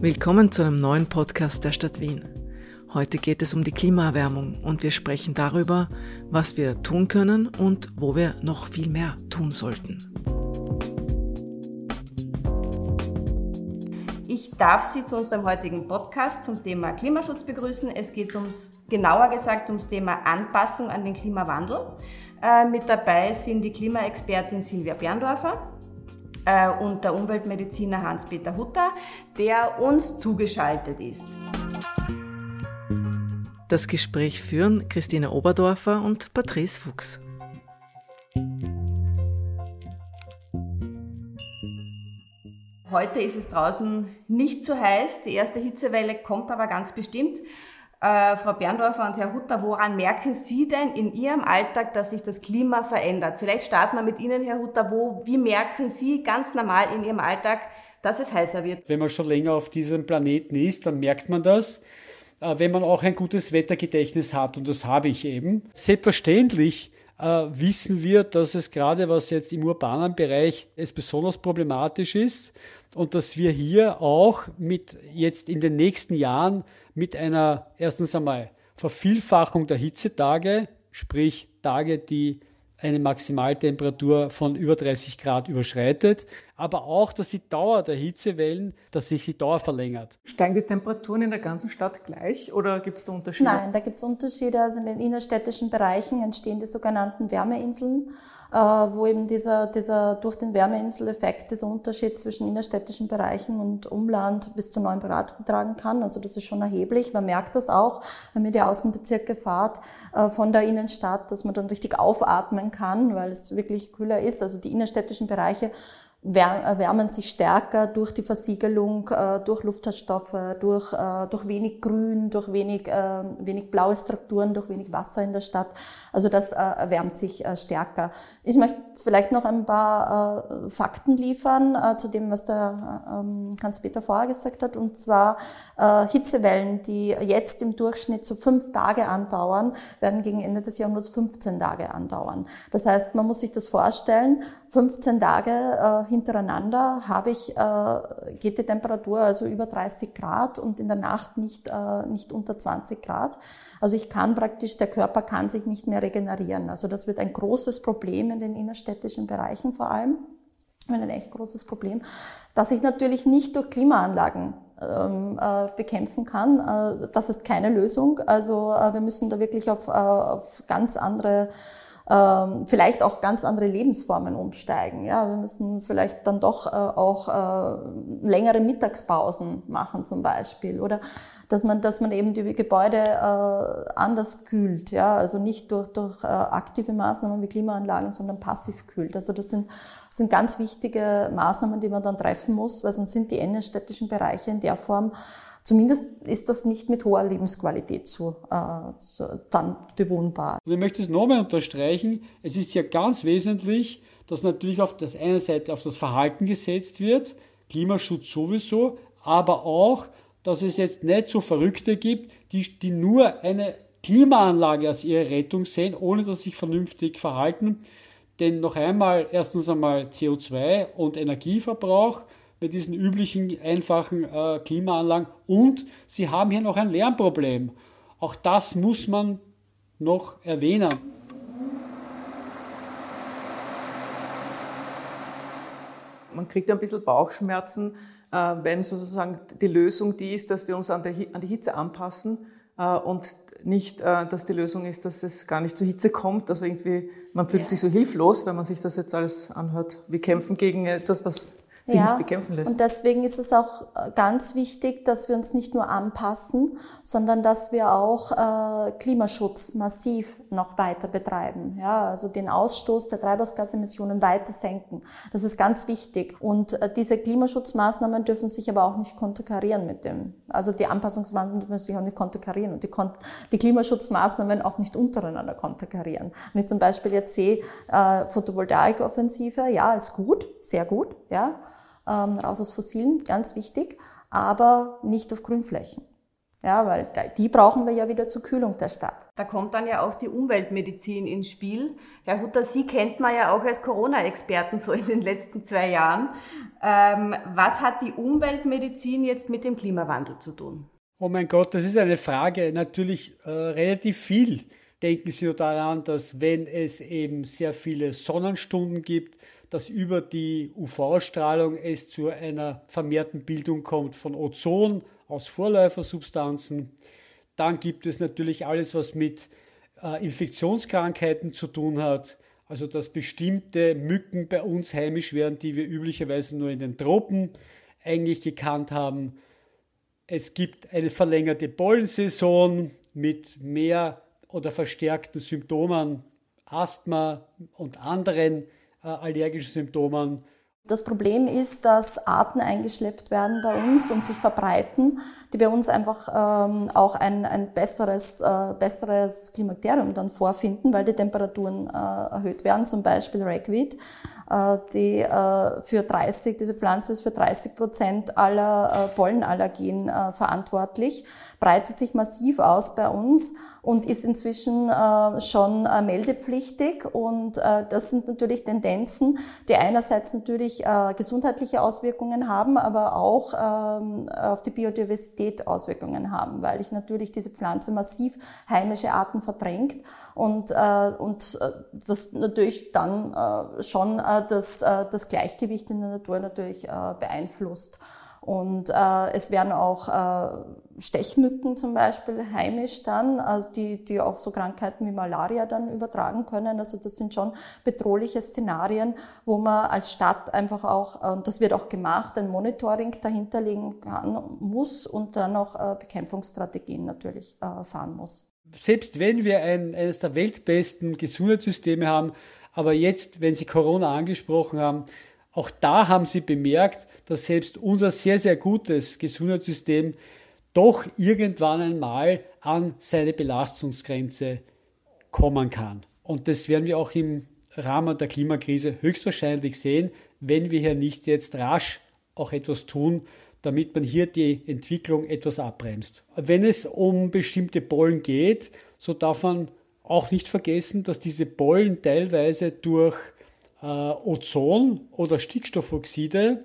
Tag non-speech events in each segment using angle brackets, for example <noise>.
Willkommen zu einem neuen Podcast der Stadt Wien. Heute geht es um die Klimaerwärmung und wir sprechen darüber, was wir tun können und wo wir noch viel mehr tun sollten. Ich darf Sie zu unserem heutigen Podcast zum Thema Klimaschutz begrüßen. Es geht ums, genauer gesagt, ums Thema Anpassung an den Klimawandel. Äh, mit dabei sind die Klimaexpertin Silvia Berndorfer, äh, und der Umweltmediziner Hans-Peter Hutter, der uns zugeschaltet ist. Das Gespräch führen Christine Oberdorfer und Patrice Fuchs. Heute ist es draußen nicht so heiß. Die erste Hitzewelle kommt aber ganz bestimmt. Äh, Frau Berndorfer und Herr Hutter, woran merken Sie denn in Ihrem Alltag, dass sich das Klima verändert? Vielleicht starten wir mit Ihnen, Herr Hutter. Wo, wie merken Sie ganz normal in Ihrem Alltag, dass es heißer wird? Wenn man schon länger auf diesem Planeten ist, dann merkt man das. Äh, wenn man auch ein gutes Wettergedächtnis hat, und das habe ich eben. Selbstverständlich wissen wir, dass es gerade was jetzt im urbanen Bereich es besonders problematisch ist und dass wir hier auch mit jetzt in den nächsten Jahren mit einer erstens einmal Vervielfachung der Hitzetage, sprich Tage, die eine Maximaltemperatur von über 30 Grad überschreitet, aber auch, dass die Dauer der Hitzewellen, dass sich die Dauer verlängert. Steigen die Temperaturen in der ganzen Stadt gleich oder gibt es da Unterschiede? Nein, da gibt es Unterschiede. Also in den innerstädtischen Bereichen entstehen die sogenannten Wärmeinseln, wo eben dieser, dieser durch den Wärmeinseleffekt dieser Unterschied zwischen innerstädtischen Bereichen und Umland bis zu 9 Grad betragen kann. Also das ist schon erheblich. Man merkt das auch, wenn man die Außenbezirke fahrt äh, von der Innenstadt, dass man dann richtig aufatmen kann, weil es wirklich kühler ist. Also die innerstädtischen Bereiche erwärmen sich stärker durch die Versiegelung, äh, durch Luftschadstoffe, durch, äh, durch wenig Grün, durch wenig, äh, wenig blaue Strukturen, durch wenig Wasser in der Stadt. Also das erwärmt sich stärker. Ich möchte vielleicht noch ein paar Fakten liefern zu dem, was der ähm, Hans-Peter vorher gesagt hat, und zwar Hitzewellen, die jetzt im Durchschnitt so fünf Tage andauern, werden gegen Ende des Jahrhunderts 15 Tage andauern. Das heißt, man muss sich das vorstellen, 15 Tage hintereinander habe ich, äh, geht die Temperatur also über 30 Grad und in der Nacht nicht, äh, nicht unter 20 Grad. Also ich kann praktisch, der Körper kann sich nicht mehr regenerieren. Also das wird ein großes Problem in den innerstädtischen Bereichen vor allem. Ein echt großes Problem, das ich natürlich nicht durch Klimaanlagen ähm, äh, bekämpfen kann. Äh, das ist keine Lösung. Also äh, wir müssen da wirklich auf, auf ganz andere ähm, vielleicht auch ganz andere Lebensformen umsteigen. Ja, wir müssen vielleicht dann doch äh, auch äh, längere Mittagspausen machen zum Beispiel oder dass man, dass man eben die Gebäude äh, anders kühlt, ja, also nicht durch, durch äh, aktive Maßnahmen wie Klimaanlagen, sondern passiv kühlt. Also das sind, sind ganz wichtige Maßnahmen, die man dann treffen muss, weil sonst sind die innenstädtischen Bereiche in der Form Zumindest ist das nicht mit hoher Lebensqualität so, äh, so dann bewohnbar. Und ich möchte es nochmal unterstreichen, es ist ja ganz wesentlich, dass natürlich auf der einen Seite auf das Verhalten gesetzt wird, Klimaschutz sowieso, aber auch, dass es jetzt nicht so Verrückte gibt, die, die nur eine Klimaanlage als ihre Rettung sehen, ohne dass sie sich vernünftig verhalten. Denn noch einmal, erstens einmal CO2 und Energieverbrauch mit diesen üblichen einfachen äh, Klimaanlagen und sie haben hier noch ein Lärmproblem. Auch das muss man noch erwähnen. Man kriegt ein bisschen Bauchschmerzen, äh, wenn sozusagen die Lösung die ist, dass wir uns an, die Hitze anpassen äh, und nicht, äh, dass die Lösung ist, dass es gar nicht zur Hitze kommt. Also irgendwie, man fühlt sich so hilflos, wenn man sich das jetzt alles anhört. Wir kämpfen gegen etwas, was sich ja, nicht bekämpfen lässt. Und deswegen ist es auch äh, ganz wichtig, dass wir uns nicht nur anpassen, sondern dass wir auch äh, Klimaschutz massiv noch weiter betreiben. Ja, also den Ausstoß der Treibhausgasemissionen weiter senken. Das ist ganz wichtig. Und äh, diese Klimaschutzmaßnahmen dürfen sich aber auch nicht konterkarieren mit dem. Also die Anpassungsmaßnahmen dürfen sich auch nicht konterkarieren und die, Kon die Klimaschutzmaßnahmen auch nicht untereinander konterkarieren. Wenn ich zum Beispiel jetzt sehe, äh, Photovoltaikoffensive, ja, ist gut, sehr gut, ja ähm, raus aus Fossilen, ganz wichtig, aber nicht auf Grünflächen. Ja, weil die brauchen wir ja wieder zur Kühlung der Stadt. Da kommt dann ja auch die Umweltmedizin ins Spiel. Herr Hutter, Sie kennt man ja auch als Corona-Experten so in den letzten zwei Jahren. Ähm, was hat die Umweltmedizin jetzt mit dem Klimawandel zu tun? Oh mein Gott, das ist eine Frage. Natürlich äh, relativ viel. Denken Sie nur daran, dass wenn es eben sehr viele Sonnenstunden gibt, dass über die UV-Strahlung es zu einer vermehrten Bildung kommt von Ozon aus Vorläufersubstanzen. Dann gibt es natürlich alles, was mit äh, Infektionskrankheiten zu tun hat. Also dass bestimmte Mücken bei uns heimisch werden, die wir üblicherweise nur in den Tropen eigentlich gekannt haben. Es gibt eine verlängerte Pollensaison mit mehr oder verstärkten Symptomen, Asthma und anderen allergischen Symptomen. Das Problem ist, dass Arten eingeschleppt werden bei uns und sich verbreiten, die bei uns einfach ähm, auch ein, ein besseres, äh, besseres Klimakterium dann vorfinden, weil die Temperaturen äh, erhöht werden, zum Beispiel Ragweed, äh, die äh, für 30, diese Pflanze ist für 30 Prozent aller äh, Pollenallergien äh, verantwortlich, breitet sich massiv aus bei uns und ist inzwischen äh, schon äh, meldepflichtig. Und äh, das sind natürlich Tendenzen, die einerseits natürlich gesundheitliche Auswirkungen haben, aber auch ähm, auf die Biodiversität Auswirkungen haben, weil ich natürlich diese Pflanze massiv heimische Arten verdrängt und, und das natürlich dann schon das, das Gleichgewicht in der Natur natürlich beeinflusst. Und äh, es werden auch äh, Stechmücken zum Beispiel heimisch dann, also die, die auch so Krankheiten wie Malaria dann übertragen können. Also das sind schon bedrohliche Szenarien, wo man als Stadt einfach auch, äh, und das wird auch gemacht, ein Monitoring dahinterlegen kann, muss und dann auch äh, Bekämpfungsstrategien natürlich äh, fahren muss. Selbst wenn wir ein, eines der weltbesten Gesundheitssysteme haben, aber jetzt, wenn Sie Corona angesprochen haben, auch da haben sie bemerkt, dass selbst unser sehr, sehr gutes Gesundheitssystem doch irgendwann einmal an seine Belastungsgrenze kommen kann. Und das werden wir auch im Rahmen der Klimakrise höchstwahrscheinlich sehen, wenn wir hier nicht jetzt rasch auch etwas tun, damit man hier die Entwicklung etwas abbremst. Wenn es um bestimmte Pollen geht, so darf man auch nicht vergessen, dass diese Pollen teilweise durch äh, Ozon oder Stickstoffoxide,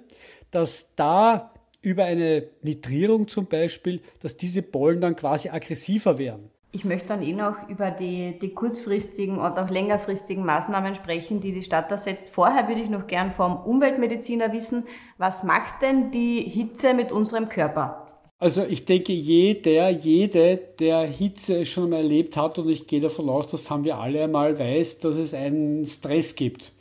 dass da über eine Nitrierung zum Beispiel, dass diese Pollen dann quasi aggressiver werden. Ich möchte dann eh noch über die, die kurzfristigen und auch längerfristigen Maßnahmen sprechen, die die Stadt da setzt. Vorher würde ich noch gern vom Umweltmediziner wissen, was macht denn die Hitze mit unserem Körper? Also ich denke, jeder, jede, der Hitze schon mal erlebt hat, und ich gehe davon aus, das haben wir alle einmal, weiß, dass es einen Stress gibt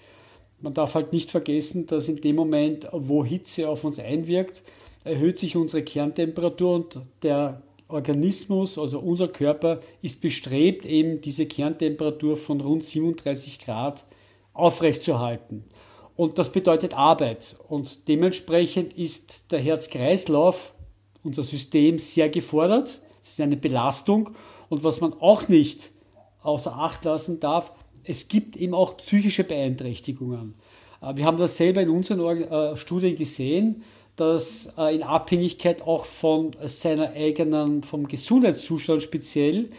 man darf halt nicht vergessen, dass in dem Moment, wo Hitze auf uns einwirkt, erhöht sich unsere Kerntemperatur und der Organismus, also unser Körper, ist bestrebt, eben diese Kerntemperatur von rund 37 Grad aufrechtzuerhalten. Und das bedeutet Arbeit. Und dementsprechend ist der Herz-Kreislauf, unser System, sehr gefordert. Es ist eine Belastung. Und was man auch nicht außer Acht lassen darf, es gibt eben auch psychische Beeinträchtigungen. Äh, wir haben das selber in unseren äh, Studien gesehen, dass äh, in Abhängigkeit auch von seiner eigenen, vom Gesundheitszustand speziell,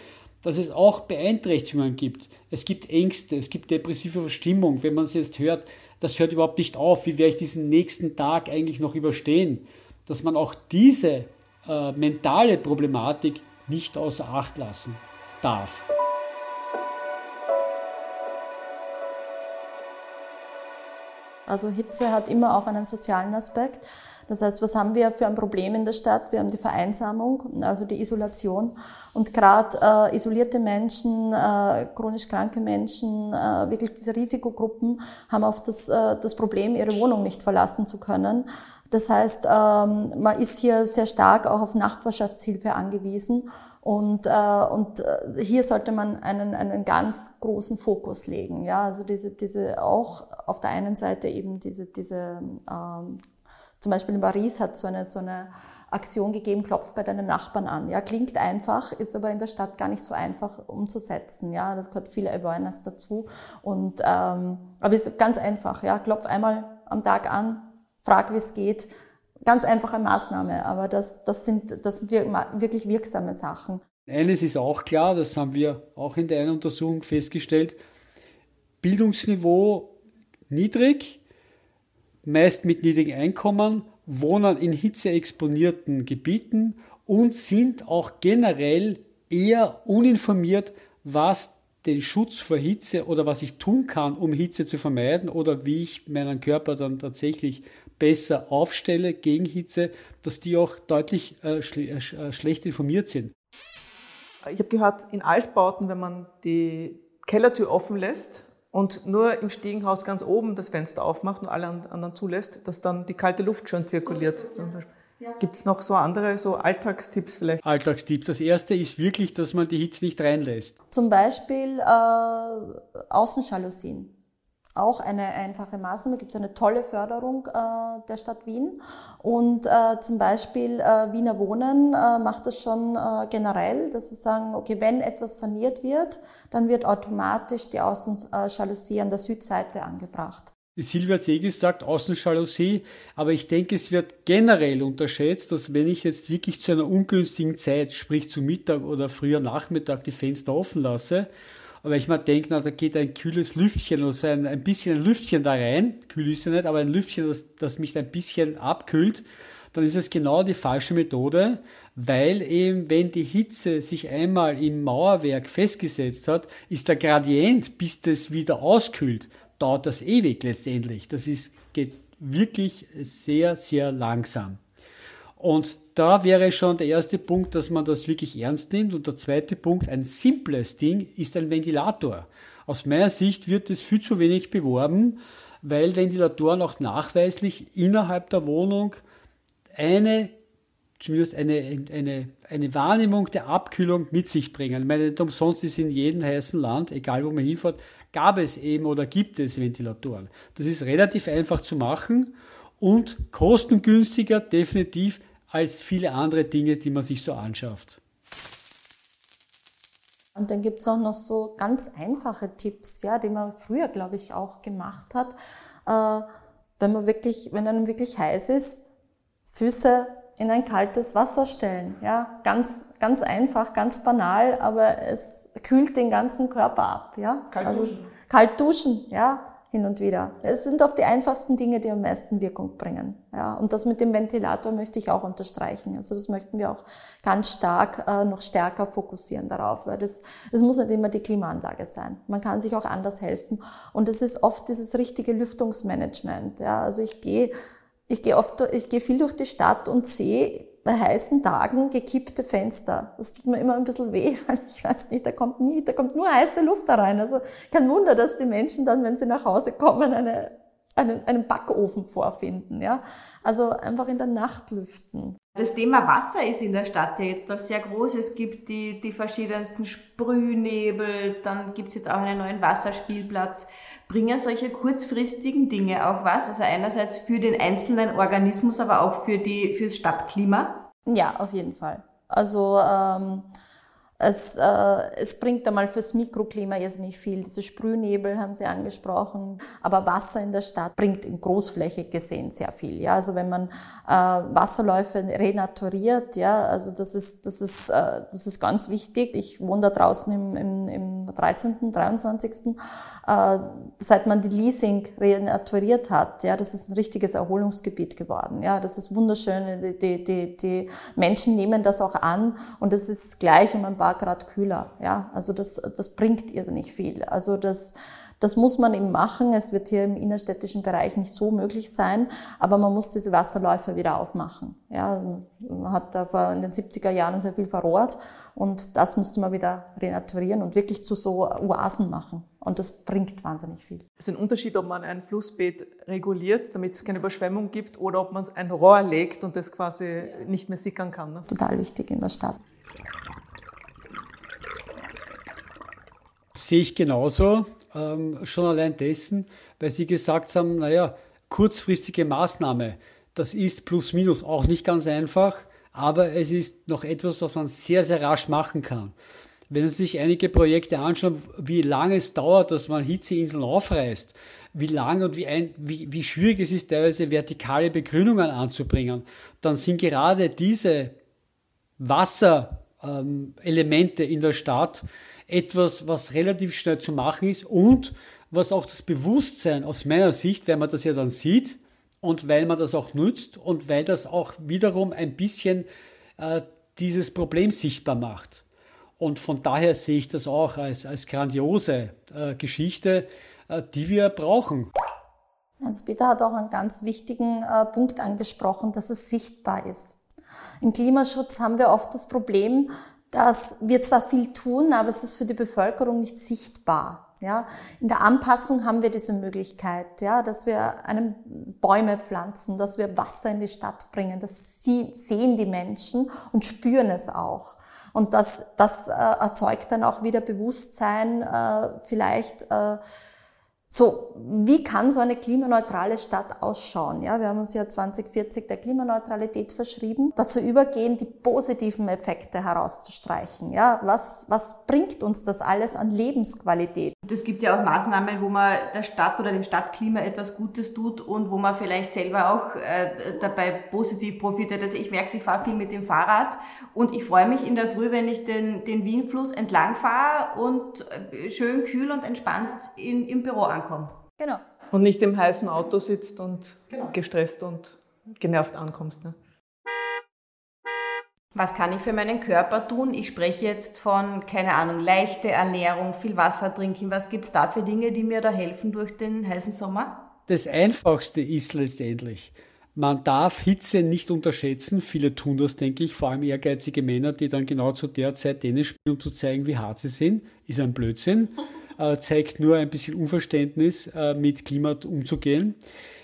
dass es auch Beeinträchtigungen gibt. Es gibt Ängste, es gibt depressive Verstimmung. Wenn man es jetzt hört, das hört überhaupt nicht auf. Wie werde ich diesen nächsten Tag eigentlich noch überstehen? Dass man auch diese äh, mentale Problematik nicht außer Acht lassen darf. Also Hitze hat immer auch einen sozialen Aspekt. Das heißt, was haben wir für ein Problem in der Stadt? Wir haben die Vereinsamung, also die Isolation. Und gerade äh, isolierte Menschen, äh, chronisch kranke Menschen, äh, wirklich diese Risikogruppen haben oft das, äh, das Problem, ihre Wohnung nicht verlassen zu können. Das heißt, ähm, man ist hier sehr stark auch auf Nachbarschaftshilfe angewiesen. Und, äh, und äh, hier sollte man einen, einen ganz großen Fokus legen. Ja, also diese, diese auch auf der einen Seite eben diese, diese ähm, zum Beispiel in Paris hat so eine, so eine Aktion gegeben, klopft bei deinem Nachbarn an. Ja, klingt einfach, ist aber in der Stadt gar nicht so einfach umzusetzen. Ja, das gehört viel Awareness dazu. Und, ähm, aber es ist ganz einfach. Ja, klopf einmal am Tag an, frag, wie es geht ganz einfache Maßnahme, aber das, das, sind, das sind wirklich wirksame Sachen. Eines ist auch klar, das haben wir auch in der einen Untersuchung festgestellt, Bildungsniveau niedrig, meist mit niedrigen Einkommen, wohnen in hitzeexponierten Gebieten und sind auch generell eher uninformiert, was den Schutz vor Hitze oder was ich tun kann, um Hitze zu vermeiden oder wie ich meinen Körper dann tatsächlich besser aufstelle gegen Hitze, dass die auch deutlich äh, schl äh, schlecht informiert sind. Ich habe gehört, in Altbauten, wenn man die Kellertür offen lässt und nur im Stiegenhaus ganz oben das Fenster aufmacht und alle anderen zulässt, dass dann die kalte Luft schon zirkuliert. Ja. Gibt es noch so andere so Alltagstipps vielleicht? Alltagstipps. Das erste ist wirklich, dass man die Hitze nicht reinlässt. Zum Beispiel äh, Außenjalousien auch eine einfache Maßnahme, gibt es eine tolle Förderung äh, der Stadt Wien. Und äh, zum Beispiel äh, Wiener Wohnen äh, macht das schon äh, generell, dass sie sagen, okay, wenn etwas saniert wird, dann wird automatisch die Außenjalousie an der Südseite angebracht. Silvia Zegis sagt Außenjalousie, aber ich denke, es wird generell unterschätzt, dass wenn ich jetzt wirklich zu einer ungünstigen Zeit, sprich zu Mittag oder früher Nachmittag, die Fenster offen lasse aber ich mir denke, na, da geht ein kühles Lüftchen oder so ein, ein bisschen ein Lüftchen da rein, kühl ist ja nicht, aber ein Lüftchen, das, das mich ein bisschen abkühlt, dann ist es genau die falsche Methode, weil eben, wenn die Hitze sich einmal im Mauerwerk festgesetzt hat, ist der Gradient, bis das wieder auskühlt, dauert das ewig letztendlich. Das ist, geht wirklich sehr, sehr langsam. Und da wäre schon der erste Punkt, dass man das wirklich ernst nimmt. Und der zweite Punkt, ein simples Ding, ist ein Ventilator. Aus meiner Sicht wird es viel zu wenig beworben, weil Ventilatoren auch nachweislich innerhalb der Wohnung eine, zumindest eine, eine, eine Wahrnehmung der Abkühlung mit sich bringen. Ich meine, nicht umsonst ist in jedem heißen Land, egal wo man hinfährt, gab es eben oder gibt es Ventilatoren. Das ist relativ einfach zu machen und kostengünstiger definitiv als viele andere Dinge, die man sich so anschafft. Und dann gibt es auch noch so ganz einfache Tipps, ja, die man früher, glaube ich, auch gemacht hat. Äh, wenn man wirklich, wenn einem wirklich heiß ist, Füße in ein kaltes Wasser stellen. Ja, ganz, ganz einfach, ganz banal, aber es kühlt den ganzen Körper ab. Ja, kalt also, duschen. Kalt duschen, ja hin und wieder. Es sind oft die einfachsten Dinge, die am meisten Wirkung bringen. Ja, und das mit dem Ventilator möchte ich auch unterstreichen. Also das möchten wir auch ganz stark, äh, noch stärker fokussieren darauf, weil das, das muss nicht immer die Klimaanlage sein. Man kann sich auch anders helfen. Und es ist oft dieses richtige Lüftungsmanagement. Ja, also ich gehe, ich gehe oft, ich gehe viel durch die Stadt und sehe bei heißen Tagen gekippte Fenster. Das tut mir immer ein bisschen weh, <laughs> weil ich weiß nicht, da kommt nie, da kommt nur heiße Luft da rein. Also kein Wunder, dass die Menschen dann, wenn sie nach Hause kommen, eine, einen, einen Backofen vorfinden. Ja? Also einfach in der Nacht lüften. Das Thema Wasser ist in der Stadt ja jetzt auch sehr groß. Es gibt die, die verschiedensten Sprühnebel, dann gibt es jetzt auch einen neuen Wasserspielplatz. Bringen solche kurzfristigen Dinge auch was? Also einerseits für den einzelnen Organismus, aber auch für die, fürs Stadtklima? Ja, auf jeden Fall. Also ähm, es, äh, es bringt einmal fürs Mikroklima jetzt nicht viel. Diese Sprühnebel haben Sie angesprochen, aber Wasser in der Stadt bringt in großflächig gesehen sehr viel. Ja, also wenn man äh, Wasserläufe renaturiert, ja, also das ist das ist äh, das ist ganz wichtig. Ich wohne da draußen im, im, im 13., 23. Äh, seit man die Leasing renaturiert hat, ja, das ist ein richtiges Erholungsgebiet geworden. Ja, das ist wunderschön. Die, die, die Menschen nehmen das auch an und es ist gleich um ein paar Grad kühler. Ja, also das, das bringt irrsinnig viel. Also das, das muss man eben machen. Es wird hier im innerstädtischen Bereich nicht so möglich sein, aber man muss diese Wasserläufe wieder aufmachen. Ja, man hat da vor in den 70er Jahren sehr viel verrohrt und das müsste man wieder renaturieren und wirklich zu so Oasen machen. Und das bringt wahnsinnig viel. Es ist ein Unterschied, ob man ein Flussbeet reguliert, damit es keine Überschwemmung gibt, oder ob man ein Rohr legt und das quasi nicht mehr sickern kann. Ne? Total wichtig in der Stadt. Sehe ich genauso, ähm, schon allein dessen, weil Sie gesagt haben, naja, kurzfristige Maßnahme, das ist plus minus auch nicht ganz einfach, aber es ist noch etwas, was man sehr, sehr rasch machen kann. Wenn Sie sich einige Projekte anschauen, wie lange es dauert, dass man Hitzeinseln aufreißt, wie lang und wie, ein, wie, wie schwierig es ist, teilweise vertikale Begrünungen anzubringen, dann sind gerade diese Wasserelemente ähm, in der Stadt etwas, was relativ schnell zu machen ist und was auch das Bewusstsein aus meiner Sicht, wenn man das ja dann sieht und weil man das auch nutzt und weil das auch wiederum ein bisschen äh, dieses Problem sichtbar macht. Und von daher sehe ich das auch als, als grandiose äh, Geschichte, äh, die wir brauchen. Hans-Peter hat auch einen ganz wichtigen äh, Punkt angesprochen, dass es sichtbar ist. Im Klimaschutz haben wir oft das Problem, dass wir zwar viel tun, aber es ist für die Bevölkerung nicht sichtbar. Ja, in der Anpassung haben wir diese Möglichkeit, ja, dass wir einem Bäume pflanzen, dass wir Wasser in die Stadt bringen. Das sehen die Menschen und spüren es auch. Und das, das äh, erzeugt dann auch wieder Bewusstsein, äh, vielleicht äh, so, wie kann so eine klimaneutrale Stadt ausschauen? Ja, wir haben uns ja 2040 der Klimaneutralität verschrieben. Dazu übergehen, die positiven Effekte herauszustreichen. Ja, was, was bringt uns das alles an Lebensqualität? Es gibt ja auch Maßnahmen, wo man der Stadt oder dem Stadtklima etwas Gutes tut und wo man vielleicht selber auch äh, dabei positiv profitiert. Also ich merke, ich fahre viel mit dem Fahrrad und ich freue mich in der Früh, wenn ich den, den Wienfluss entlang fahre und äh, schön kühl und entspannt in, im Büro ankomme. Genau. Und nicht im heißen Auto sitzt und genau. gestresst und genervt ankommst. Ne? Was kann ich für meinen Körper tun? Ich spreche jetzt von, keine Ahnung, leichte Ernährung, viel Wasser trinken. Was gibt es da für Dinge, die mir da helfen durch den heißen Sommer? Das Einfachste ist letztendlich, man darf Hitze nicht unterschätzen. Viele tun das, denke ich, vor allem ehrgeizige Männer, die dann genau zu der Zeit Tennis spielen, um zu zeigen, wie hart sie sind. Ist ein Blödsinn. <laughs> Äh, zeigt nur ein bisschen Unverständnis, äh, mit Klima umzugehen.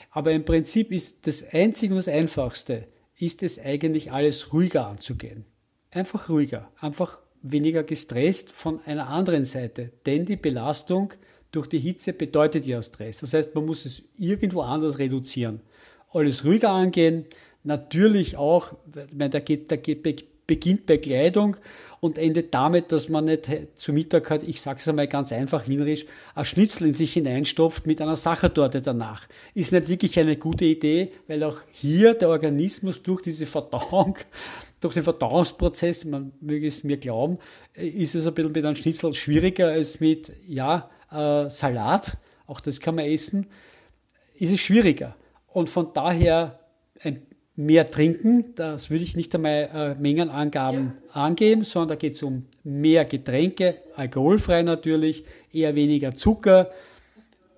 Aber im Prinzip ist das Einzige und das Einfachste, ist es eigentlich alles ruhiger anzugehen. Einfach ruhiger, einfach weniger gestresst von einer anderen Seite. Denn die Belastung durch die Hitze bedeutet ja Stress. Das heißt, man muss es irgendwo anders reduzieren. Alles ruhiger angehen, natürlich auch, ich meine, da, geht, da geht, beginnt bei Kleidung und endet damit, dass man nicht zu Mittag hat, ich sage es einmal ganz einfach wienerisch, ein Schnitzel in sich hineinstopft mit einer Sachertorte danach. Ist nicht wirklich eine gute Idee, weil auch hier der Organismus durch diese Verdauung, <laughs> durch den Verdauungsprozess, man möge es mir glauben, ist es ein bisschen mit einem Schnitzel schwieriger als mit, ja, äh, Salat, auch das kann man essen, ist es schwieriger. Und von daher ein mehr trinken. Das würde ich nicht einmal äh, Mengenangaben ja. angeben, sondern da geht es um mehr Getränke, alkoholfrei natürlich, eher weniger Zucker.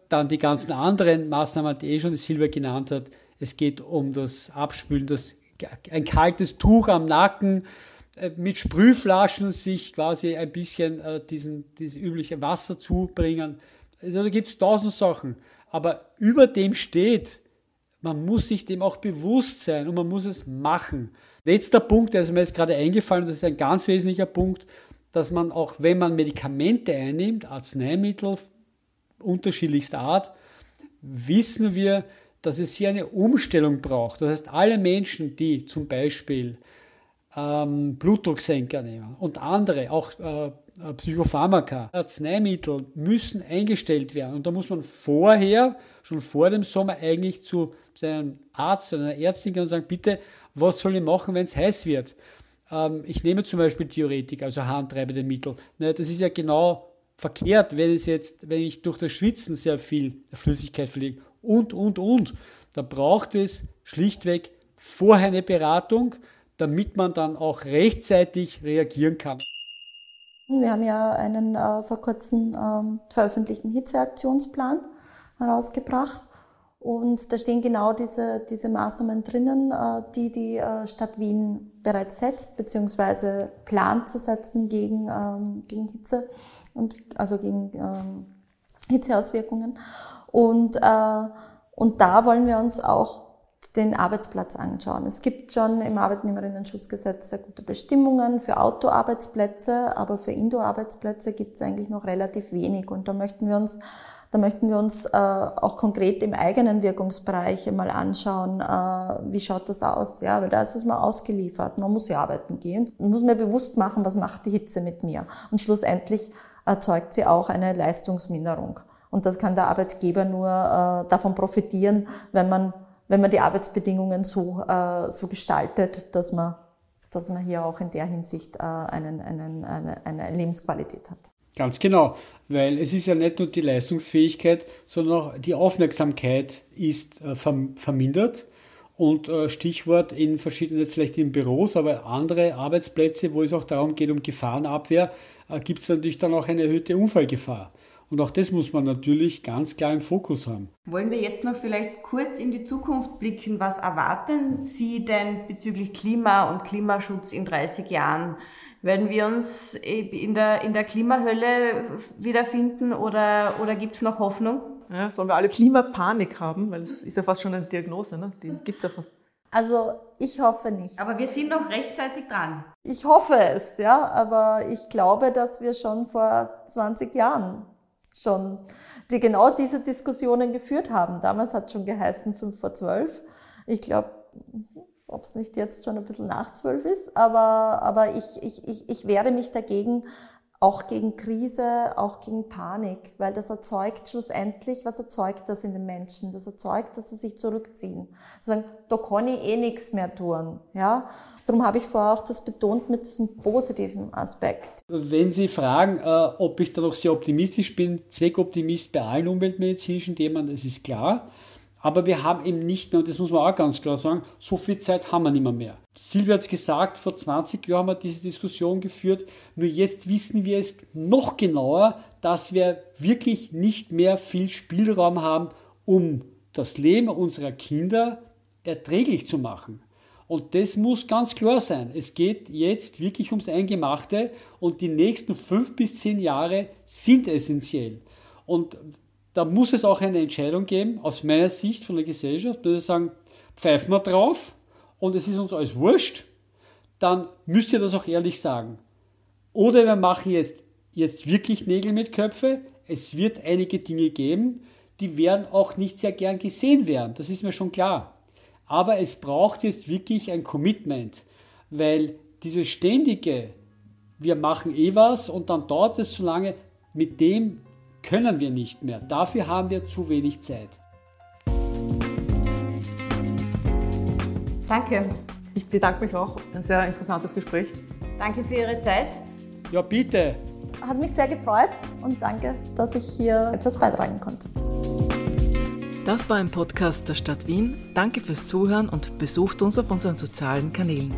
Dann die ganzen anderen Maßnahmen, die eh schon die Silber genannt hat. Es geht um das Abspülen, das, ein kaltes Tuch am Nacken, äh, mit Sprühflaschen sich quasi ein bisschen äh, diesen, dieses übliche Wasser zubringen. Also da gibt es tausend Sachen. Aber über dem steht, man muss sich dem auch bewusst sein und man muss es machen. Letzter Punkt, der ist mir jetzt gerade eingefallen, das ist ein ganz wesentlicher Punkt, dass man auch, wenn man Medikamente einnimmt, Arzneimittel unterschiedlichster Art, wissen wir, dass es hier eine Umstellung braucht. Das heißt, alle Menschen, die zum Beispiel ähm, Blutdrucksenker nehmen und andere, auch äh, Psychopharmaka, Arzneimittel müssen eingestellt werden. Und da muss man vorher, schon vor dem Sommer, eigentlich zu seinem Arzt oder einer Ärztin gehen und sagen, bitte, was soll ich machen, wenn es heiß wird? Ähm, ich nehme zum Beispiel Diuretik, also harntreibende Mittel. das ist ja genau verkehrt, wenn es jetzt, wenn ich durch das Schwitzen sehr viel Flüssigkeit verliere und, und, und. Da braucht es schlichtweg vorher eine Beratung, damit man dann auch rechtzeitig reagieren kann. Wir haben ja einen äh, vor kurzem ähm, veröffentlichten Hitzeaktionsplan herausgebracht. Und da stehen genau diese, diese Maßnahmen drinnen, äh, die die äh, Stadt Wien bereits setzt, beziehungsweise plant zu setzen gegen, ähm, gegen Hitze und also gegen ähm, Hitzeauswirkungen. Und, äh, und da wollen wir uns auch den Arbeitsplatz anschauen. Es gibt schon im Arbeitnehmerinnen-Schutzgesetz sehr gute Bestimmungen für Outdoor-Arbeitsplätze, aber für Indoor-Arbeitsplätze gibt es eigentlich noch relativ wenig. Und da möchten wir uns, da möchten wir uns äh, auch konkret im eigenen Wirkungsbereich mal anschauen, äh, wie schaut das aus? Ja, weil da ist es mal ausgeliefert. Man muss ja arbeiten gehen. Man muss mir bewusst machen, was macht die Hitze mit mir? Und schlussendlich erzeugt sie auch eine Leistungsminderung. Und das kann der Arbeitgeber nur äh, davon profitieren, wenn man, wenn man die Arbeitsbedingungen so, äh, so gestaltet, dass man, dass man hier auch in der Hinsicht äh, einen, einen, eine, eine Lebensqualität hat. Ganz genau, weil es ist ja nicht nur die Leistungsfähigkeit, sondern auch die Aufmerksamkeit ist äh, vermindert. Und äh, Stichwort in verschiedenen, vielleicht in Büros, aber andere Arbeitsplätze, wo es auch darum geht, um Gefahrenabwehr, äh, gibt es natürlich dann auch eine erhöhte Unfallgefahr. Und auch das muss man natürlich ganz klar im Fokus haben. Wollen wir jetzt noch vielleicht kurz in die Zukunft blicken? Was erwarten Sie denn bezüglich Klima und Klimaschutz in 30 Jahren? Werden wir uns in der, in der Klimahölle wiederfinden oder, oder gibt es noch Hoffnung? Ja, sollen wir alle Klimapanik haben? Weil es ist ja fast schon eine Diagnose, ne? Die gibt's ja fast. Also ich hoffe nicht. Aber wir sind noch rechtzeitig dran. Ich hoffe es, ja, aber ich glaube, dass wir schon vor 20 Jahren schon die genau diese Diskussionen geführt haben. Damals hat schon geheißen 5 vor 12. Ich glaube, ob es nicht jetzt schon ein bisschen nach 12 ist, aber, aber ich, ich, ich, ich wehre mich dagegen, auch gegen Krise, auch gegen Panik, weil das erzeugt schlussendlich, was erzeugt das in den Menschen? Das erzeugt, dass sie sich zurückziehen. Sie sagen, da kann ich eh nichts mehr tun. Ja? Darum habe ich vorher auch das betont mit diesem positiven Aspekt. Wenn Sie fragen, äh, ob ich da noch sehr optimistisch bin, Zweckoptimist bei allen umweltmedizinischen Themen, das ist klar. Aber wir haben eben nicht mehr, und das muss man auch ganz klar sagen, so viel Zeit haben wir nicht mehr. mehr. Silvia hat es gesagt, vor 20 Jahren haben wir diese Diskussion geführt. Nur jetzt wissen wir es noch genauer, dass wir wirklich nicht mehr viel Spielraum haben, um das Leben unserer Kinder erträglich zu machen. Und das muss ganz klar sein. Es geht jetzt wirklich ums Eingemachte und die nächsten fünf bis zehn Jahre sind essentiell. Und da muss es auch eine Entscheidung geben, aus meiner Sicht von der Gesellschaft, wenn wir sagen, pfeifen wir drauf und es ist uns alles wurscht, dann müsst ihr das auch ehrlich sagen. Oder wir machen jetzt, jetzt wirklich Nägel mit Köpfe. Es wird einige Dinge geben, die werden auch nicht sehr gern gesehen werden. Das ist mir schon klar. Aber es braucht jetzt wirklich ein Commitment, weil dieses ständige, wir machen eh was und dann dauert es so lange, mit dem können wir nicht mehr. Dafür haben wir zu wenig Zeit. Danke. Ich bedanke mich auch. Ein sehr interessantes Gespräch. Danke für Ihre Zeit. Ja, bitte. Hat mich sehr gefreut und danke, dass ich hier etwas beitragen konnte. Das war ein Podcast der Stadt Wien. Danke fürs Zuhören und besucht uns auf unseren sozialen Kanälen.